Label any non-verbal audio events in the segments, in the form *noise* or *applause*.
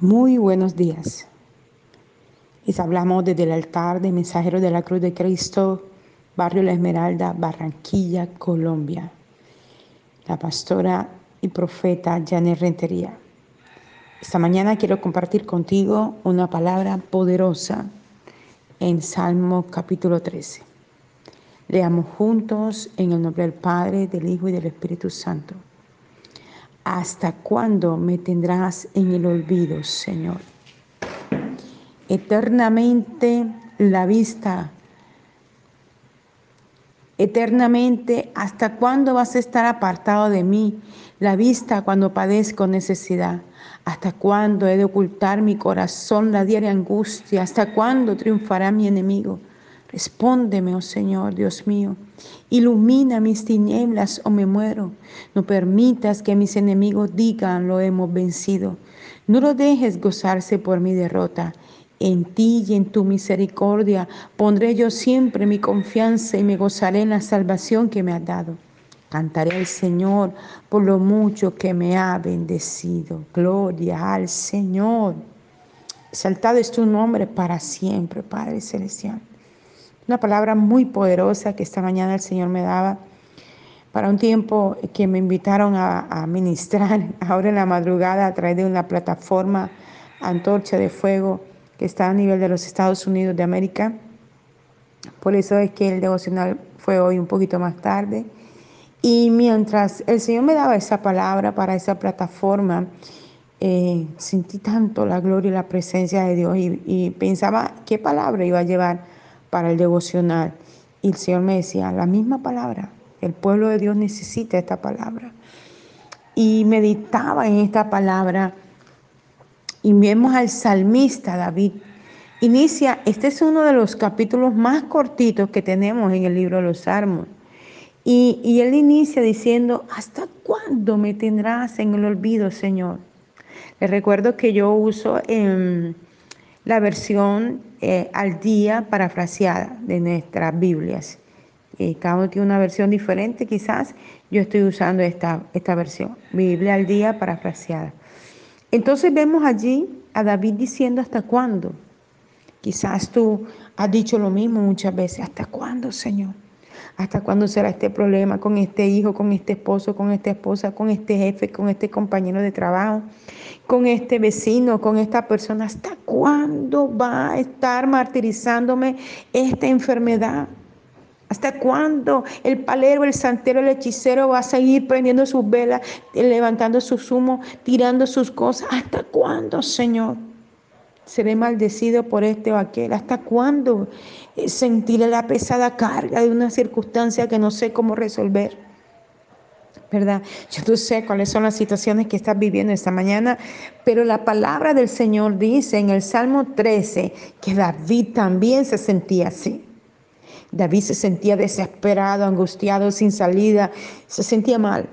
Muy buenos días. Les hablamos desde el altar de Mensajero de la Cruz de Cristo, Barrio La Esmeralda, Barranquilla, Colombia. La pastora y profeta Janet Rentería. Esta mañana quiero compartir contigo una palabra poderosa en Salmo capítulo 13. Leamos juntos en el nombre del Padre, del Hijo y del Espíritu Santo. ¿Hasta cuándo me tendrás en el olvido, Señor? Eternamente la vista. Eternamente, ¿hasta cuándo vas a estar apartado de mí? La vista cuando padezco necesidad. ¿Hasta cuándo he de ocultar mi corazón la diaria angustia? ¿Hasta cuándo triunfará mi enemigo? Respóndeme, oh Señor, Dios mío. Ilumina mis tinieblas o me muero. No permitas que mis enemigos digan lo hemos vencido. No lo dejes gozarse por mi derrota. En ti y en tu misericordia pondré yo siempre mi confianza y me gozaré en la salvación que me has dado. Cantaré al Señor por lo mucho que me ha bendecido. Gloria al Señor. Exaltado es tu nombre para siempre, Padre Celestial. Una palabra muy poderosa que esta mañana el Señor me daba para un tiempo que me invitaron a, ministrar *laughs* ahora en la madrugada a través de una plataforma Antorcha de Fuego que está a nivel de los Estados Unidos de América. Por eso es que el devocional fue hoy un poquito más tarde. Y mientras el Señor me daba esa palabra para esa plataforma, eh, sentí tanto la gloria y la presencia de Dios y, y pensaba qué palabra iba a llevar para el devocional. Y el Señor me decía, la misma palabra, el pueblo de Dios necesita esta palabra. Y meditaba en esta palabra y vemos al salmista David. Inicia, este es uno de los capítulos más cortitos que tenemos en el libro de los Salmos. Y, y él inicia diciendo, ¿hasta cuándo me tendrás en el olvido, Señor? Les recuerdo que yo uso en la versión eh, al día parafraseada de nuestras Biblias. Eh, cada uno tiene una versión diferente, quizás yo estoy usando esta, esta versión, Biblia al día parafraseada. Entonces vemos allí a David diciendo hasta cuándo. Quizás tú has dicho lo mismo muchas veces, ¿hasta cuándo, Señor? ¿Hasta cuándo será este problema con este hijo, con este esposo, con esta esposa, con este jefe, con este compañero de trabajo, con este vecino, con esta persona? ¿Hasta cuándo va a estar martirizándome esta enfermedad? ¿Hasta cuándo el palero, el santero, el hechicero va a seguir prendiendo sus velas, levantando sus humos, tirando sus cosas? ¿Hasta cuándo, Señor? Seré maldecido por este o aquel. ¿Hasta cuándo eh, sentiré la pesada carga de una circunstancia que no sé cómo resolver? ¿Verdad? Yo no sé cuáles son las situaciones que estás viviendo esta mañana, pero la palabra del Señor dice en el Salmo 13 que David también se sentía así. David se sentía desesperado, angustiado, sin salida, se sentía mal.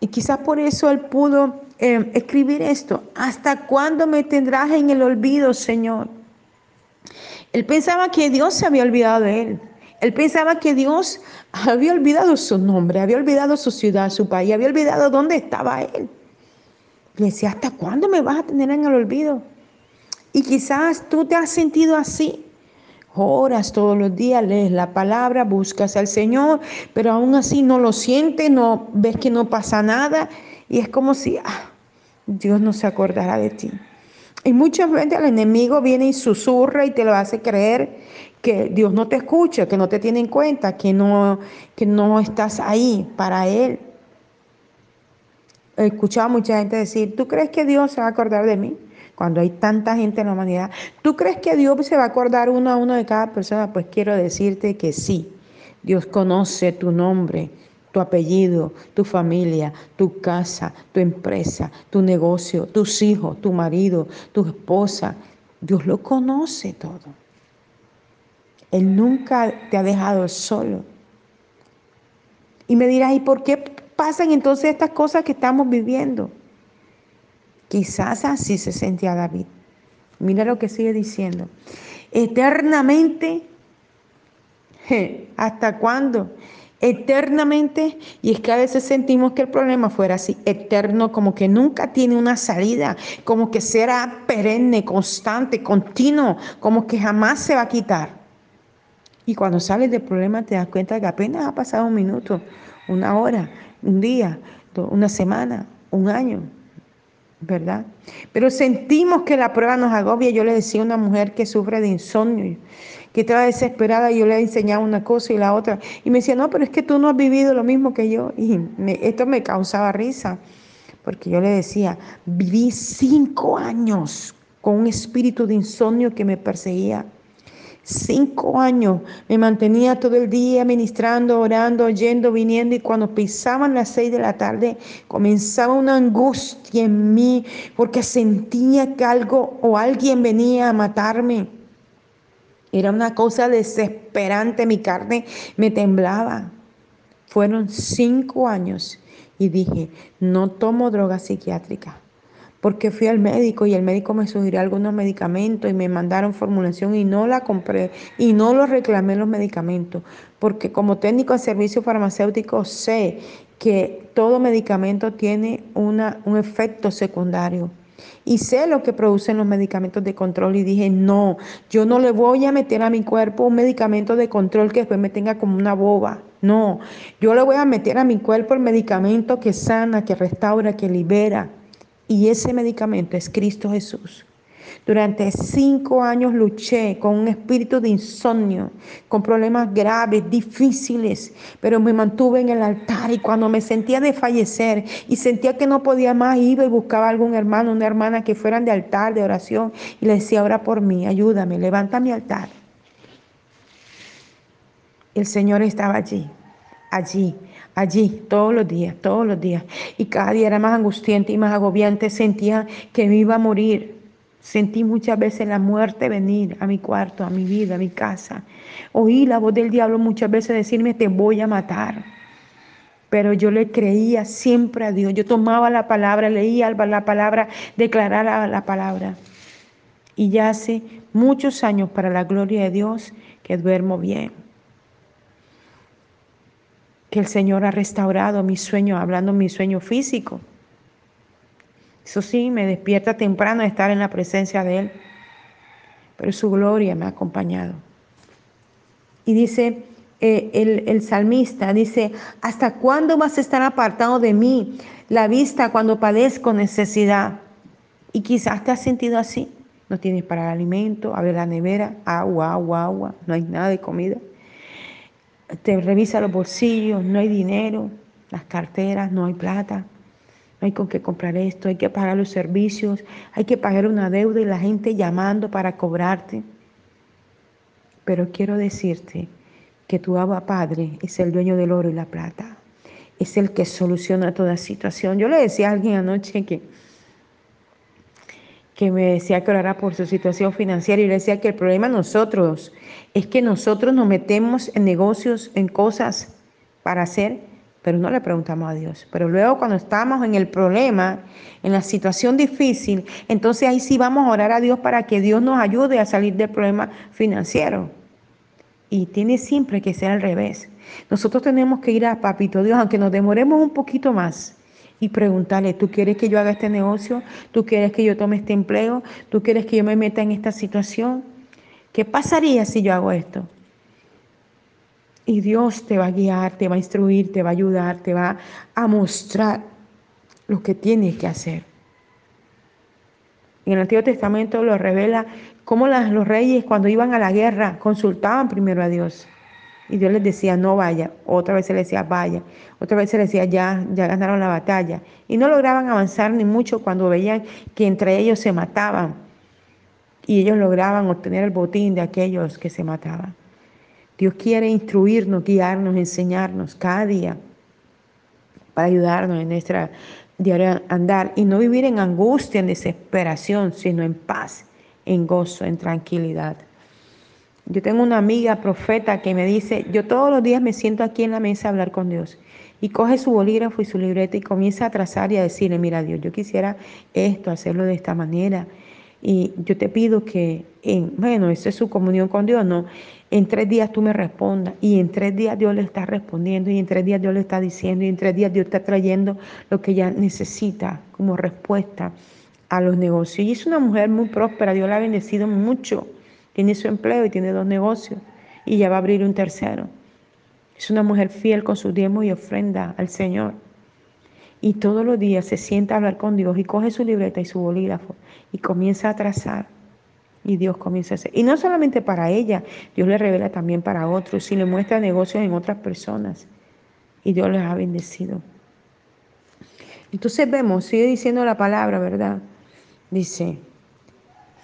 Y quizás por eso él pudo eh, escribir esto. ¿Hasta cuándo me tendrás en el olvido, Señor? Él pensaba que Dios se había olvidado de él. Él pensaba que Dios había olvidado su nombre, había olvidado su ciudad, su país, había olvidado dónde estaba él. Le decía, ¿hasta cuándo me vas a tener en el olvido? Y quizás tú te has sentido así. Oras todos los días, lees la palabra, buscas al Señor, pero aún así no lo sientes, no ves que no pasa nada y es como si ah, Dios no se acordará de ti. Y muchas veces el enemigo viene y susurra y te lo hace creer que Dios no te escucha, que no te tiene en cuenta, que no, que no estás ahí para Él. He escuchado a mucha gente decir, ¿tú crees que Dios se va a acordar de mí? Cuando hay tanta gente en la humanidad, ¿tú crees que Dios se va a acordar uno a uno de cada persona? Pues quiero decirte que sí. Dios conoce tu nombre, tu apellido, tu familia, tu casa, tu empresa, tu negocio, tus hijos, tu marido, tu esposa. Dios lo conoce todo. Él nunca te ha dejado solo. Y me dirás, ¿y por qué pasan entonces estas cosas que estamos viviendo? Quizás así se sentía David. Mira lo que sigue diciendo. Eternamente, ¿hasta cuándo? eternamente. Y es que a veces sentimos que el problema fuera así, eterno, como que nunca tiene una salida, como que será perenne, constante, continuo, como que jamás se va a quitar. Y cuando sales del problema te das cuenta que apenas ha pasado un minuto, una hora, un día, una semana, un año, ¿verdad? Pero sentimos que la prueba nos agobia. Yo le decía a una mujer que sufre de insomnio, que estaba desesperada, yo le enseñaba una cosa y la otra. Y me decía, no, pero es que tú no has vivido lo mismo que yo. Y esto me causaba risa, porque yo le decía, viví cinco años con un espíritu de insomnio que me perseguía. Cinco años me mantenía todo el día ministrando, orando, yendo, viniendo y cuando pisaban las seis de la tarde comenzaba una angustia en mí porque sentía que algo o alguien venía a matarme. Era una cosa desesperante, mi carne me temblaba. Fueron cinco años y dije, no tomo droga psiquiátrica porque fui al médico y el médico me sugirió algunos medicamentos y me mandaron formulación y no la compré y no lo reclamé los medicamentos, porque como técnico de servicio farmacéutico sé que todo medicamento tiene una, un efecto secundario. Y sé lo que producen los medicamentos de control y dije, no, yo no le voy a meter a mi cuerpo un medicamento de control que después me tenga como una boba. No, yo le voy a meter a mi cuerpo el medicamento que sana, que restaura, que libera. Y ese medicamento es Cristo Jesús. Durante cinco años luché con un espíritu de insomnio, con problemas graves, difíciles, pero me mantuve en el altar y cuando me sentía de fallecer y sentía que no podía más, iba y buscaba algún hermano, una hermana que fueran de altar, de oración, y le decía, ora por mí, ayúdame, levanta mi altar. El Señor estaba allí, allí, allí todos los días, todos los días. Y cada día era más angustiante y más agobiante. Sentía que me iba a morir. Sentí muchas veces la muerte venir a mi cuarto, a mi vida, a mi casa. Oí la voz del diablo muchas veces decirme, te voy a matar. Pero yo le creía siempre a Dios. Yo tomaba la palabra, leía la palabra, declaraba la palabra. Y ya hace muchos años, para la gloria de Dios, que duermo bien que el Señor ha restaurado mi sueño, hablando mi sueño físico. Eso sí, me despierta temprano de estar en la presencia de Él, pero su gloria me ha acompañado. Y dice eh, el, el salmista, dice, ¿hasta cuándo vas a estar apartado de mí? La vista cuando padezco necesidad. Y quizás te has sentido así. No tienes para el alimento, abre la nevera, agua, agua, agua, no hay nada de comida te revisa los bolsillos, no hay dinero, las carteras, no hay plata, no hay con qué comprar esto, hay que pagar los servicios, hay que pagar una deuda y la gente llamando para cobrarte. Pero quiero decirte que tu Abba Padre es el dueño del oro y la plata, es el que soluciona toda situación. Yo le decía a alguien anoche que que me decía que orara por su situación financiera y le decía que el problema nosotros es que nosotros nos metemos en negocios, en cosas para hacer, pero no le preguntamos a Dios. Pero luego cuando estamos en el problema, en la situación difícil, entonces ahí sí vamos a orar a Dios para que Dios nos ayude a salir del problema financiero. Y tiene siempre que ser al revés. Nosotros tenemos que ir a Papito Dios, aunque nos demoremos un poquito más y preguntarle, ¿tú quieres que yo haga este negocio? ¿Tú quieres que yo tome este empleo? ¿Tú quieres que yo me meta en esta situación? ¿Qué pasaría si yo hago esto? Y Dios te va a guiar, te va a instruir, te va a ayudar, te va a mostrar lo que tienes que hacer. En el Antiguo Testamento lo revela cómo los reyes cuando iban a la guerra consultaban primero a Dios. Y Dios les decía, no vaya. Otra vez se les decía, vaya. Otra vez se les decía, ya, ya ganaron la batalla. Y no lograban avanzar ni mucho cuando veían que entre ellos se mataban. Y ellos lograban obtener el botín de aquellos que se mataban. Dios quiere instruirnos, guiarnos, enseñarnos cada día para ayudarnos en nuestra diario andar y no vivir en angustia, en desesperación, sino en paz, en gozo, en tranquilidad. Yo tengo una amiga profeta que me dice, yo todos los días me siento aquí en la mesa a hablar con Dios. Y coge su bolígrafo y su libreta y comienza a trazar y a decirle, mira Dios, yo quisiera esto, hacerlo de esta manera. Y yo te pido que, en, bueno, esa es su comunión con Dios, no, en tres días tú me respondas y en tres días Dios le está respondiendo y en tres días Dios le está diciendo y en tres días Dios está trayendo lo que ella necesita como respuesta a los negocios. Y es una mujer muy próspera, Dios la ha bendecido mucho, tiene su empleo y tiene dos negocios y ya va a abrir un tercero. Es una mujer fiel con su diezmo y ofrenda al Señor. Y todos los días se sienta a hablar con Dios y coge su libreta y su bolígrafo y comienza a trazar y Dios comienza a hacer. Y no solamente para ella, Dios le revela también para otros y le muestra negocios en otras personas. Y Dios les ha bendecido. Entonces vemos, sigue diciendo la palabra, ¿verdad? Dice,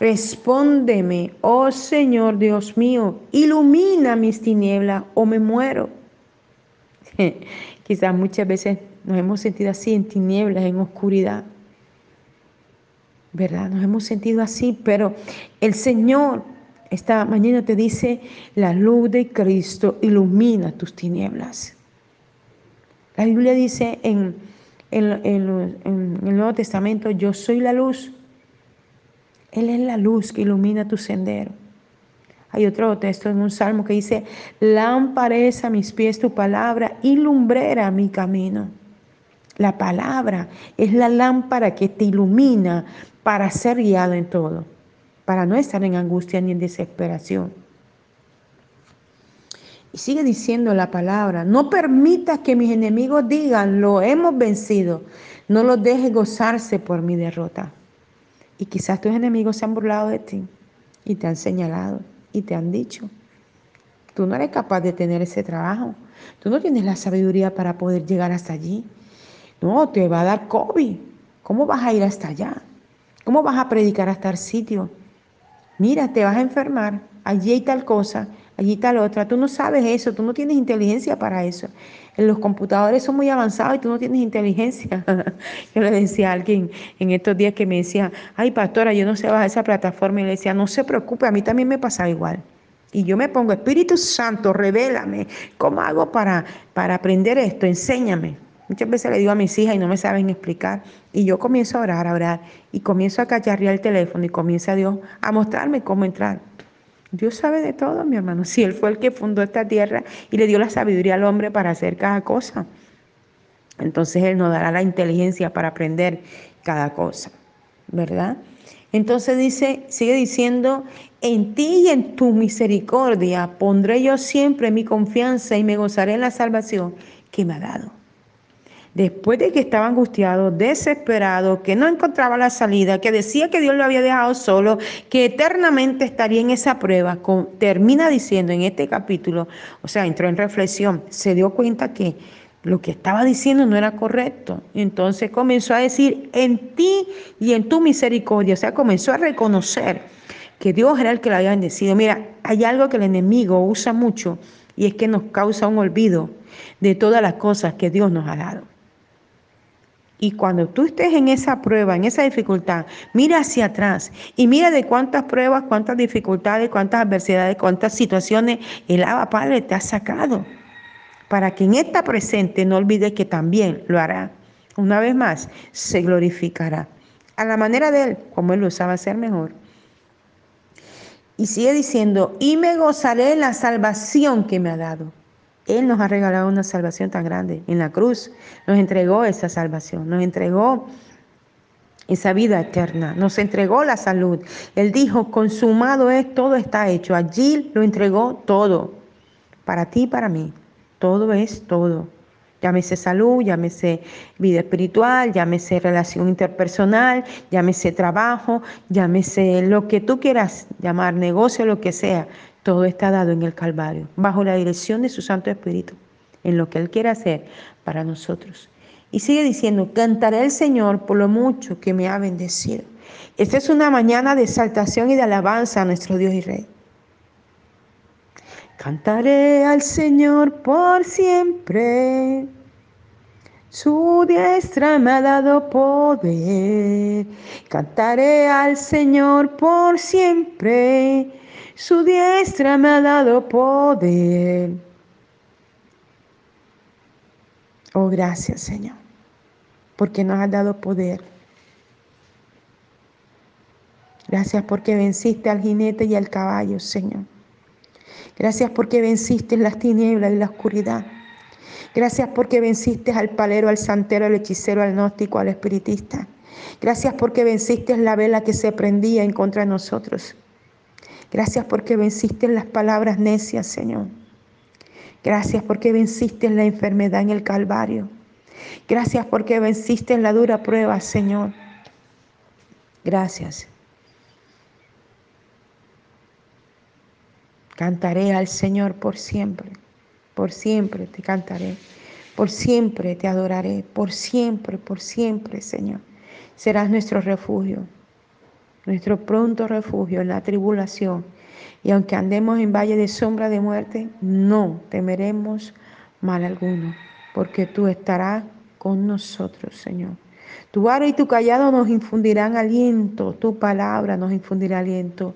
respóndeme, oh Señor Dios mío, ilumina mis tinieblas o me muero. *laughs* Quizás muchas veces nos hemos sentido así en tinieblas, en oscuridad. ¿verdad? Nos hemos sentido así, pero el Señor esta mañana te dice, la luz de Cristo ilumina tus tinieblas. La Biblia dice en, el Nuevo Testamento, yo soy la luz. Él es la luz que ilumina tu sendero. Hay otro texto en un salmo que dice, lámpara es a mis pies tu palabra y lumbrera mi camino. La palabra es la lámpara que te ilumina para ser guiado en todo, para no estar en angustia ni en desesperación. Y sigue diciendo la palabra, no permitas que mis enemigos digan, lo hemos vencido, no los dejes gozarse por mi derrota. Y quizás tus enemigos se han burlado de ti y te han señalado y te han dicho, tú no eres capaz de tener ese trabajo, tú no tienes la sabiduría para poder llegar hasta allí. No, te va a dar COVID, ¿cómo vas a ir hasta allá? ¿Cómo vas a predicar hasta el sitio? Mira, te vas a enfermar, allí hay tal cosa, allí tal otra. Tú no sabes eso, tú no tienes inteligencia para eso. Los computadores son muy avanzados y tú no tienes inteligencia. *laughs* yo le decía a alguien en estos días que me decía, ay pastora, yo no sé bajar esa plataforma. Y le decía, no se preocupe, a mí también me pasa igual. Y yo me pongo, Espíritu Santo, revélame, ¿cómo hago para, para aprender esto? Enséñame. Muchas veces le digo a mis hijas y no me saben explicar. Y yo comienzo a orar, a orar. Y comienzo a cacharrear el teléfono y comienza Dios a mostrarme cómo entrar. Dios sabe de todo, mi hermano. Si Él fue el que fundó esta tierra y le dio la sabiduría al hombre para hacer cada cosa. Entonces Él nos dará la inteligencia para aprender cada cosa. ¿Verdad? Entonces dice, sigue diciendo, en ti y en tu misericordia pondré yo siempre mi confianza y me gozaré en la salvación que me ha dado después de que estaba angustiado, desesperado, que no encontraba la salida, que decía que Dios lo había dejado solo, que eternamente estaría en esa prueba, termina diciendo en este capítulo, o sea, entró en reflexión, se dio cuenta que lo que estaba diciendo no era correcto. Entonces comenzó a decir, en ti y en tu misericordia, o sea, comenzó a reconocer que Dios era el que lo había bendecido. Mira, hay algo que el enemigo usa mucho y es que nos causa un olvido de todas las cosas que Dios nos ha dado. Y cuando tú estés en esa prueba, en esa dificultad, mira hacia atrás y mira de cuántas pruebas, cuántas dificultades, cuántas adversidades, cuántas situaciones el Abba Padre te ha sacado. Para que en esta presente no olvides que también lo hará. Una vez más, se glorificará. A la manera de Él, como Él lo sabe hacer mejor. Y sigue diciendo, y me gozaré en la salvación que me ha dado. Él nos ha regalado una salvación tan grande. En la cruz nos entregó esa salvación, nos entregó esa vida eterna, nos entregó la salud. Él dijo, consumado es, todo está hecho. Allí lo entregó todo, para ti y para mí. Todo es todo. Llámese salud, llámese vida espiritual, llámese relación interpersonal, llámese trabajo, llámese lo que tú quieras llamar, negocio, lo que sea. Todo está dado en el Calvario, bajo la dirección de su Santo Espíritu, en lo que Él quiere hacer para nosotros. Y sigue diciendo, cantaré al Señor por lo mucho que me ha bendecido. Esta es una mañana de exaltación y de alabanza a nuestro Dios y Rey. Cantaré al Señor por siempre. Su diestra me ha dado poder. Cantaré al Señor por siempre su diestra me ha dado poder. Oh, gracias Señor, porque nos ha dado poder. Gracias porque venciste al jinete y al caballo, Señor. Gracias porque venciste las tinieblas y la oscuridad. Gracias porque venciste al palero, al santero, al hechicero, al gnóstico, al espiritista. Gracias porque venciste la vela que se prendía en contra de nosotros. Gracias porque venciste las palabras necias, Señor. Gracias porque venciste la enfermedad en el Calvario. Gracias porque venciste la dura prueba, Señor. Gracias. Cantaré al Señor por siempre, por siempre te cantaré, por siempre te adoraré, por siempre, por siempre, Señor. Serás nuestro refugio, nuestro pronto refugio en la tribulación. Y aunque andemos en valle de sombra de muerte, no temeremos mal alguno, porque tú estarás con nosotros, Señor. Tu vara y tu callado nos infundirán aliento, tu palabra nos infundirá aliento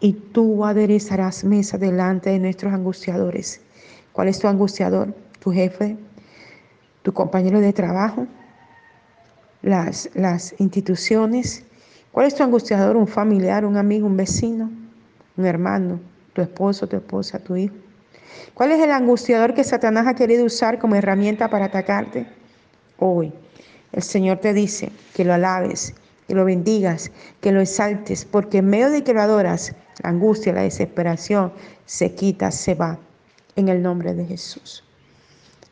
y tú aderezarás mesa delante de nuestros angustiadores. ¿Cuál es tu angustiador? Tu jefe, tu compañero de trabajo, las, las instituciones. ¿Cuál es tu angustiador? Un familiar, un amigo, un vecino, un hermano, tu esposo, tu esposa, tu hijo. ¿Cuál es el angustiador que Satanás ha querido usar como herramienta para atacarte? Hoy el Señor te dice que lo alabes, que lo bendigas, que lo exaltes, porque en medio de que lo adoras, la angustia, la desesperación se quita, se va, en el nombre de Jesús.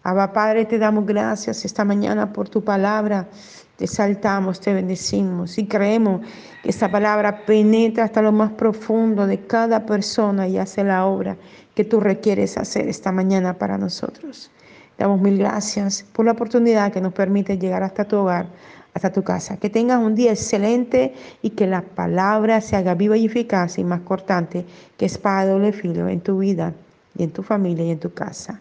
Abba Padre, te damos gracias esta mañana por tu palabra. Te saltamos, te bendecimos y creemos que esta palabra penetra hasta lo más profundo de cada persona y hace la obra que tú requieres hacer esta mañana para nosotros. Damos mil gracias por la oportunidad que nos permite llegar hasta tu hogar, hasta tu casa. Que tengas un día excelente y que la palabra se haga viva y eficaz y más cortante que espada doble filo en tu vida y en tu familia y en tu casa.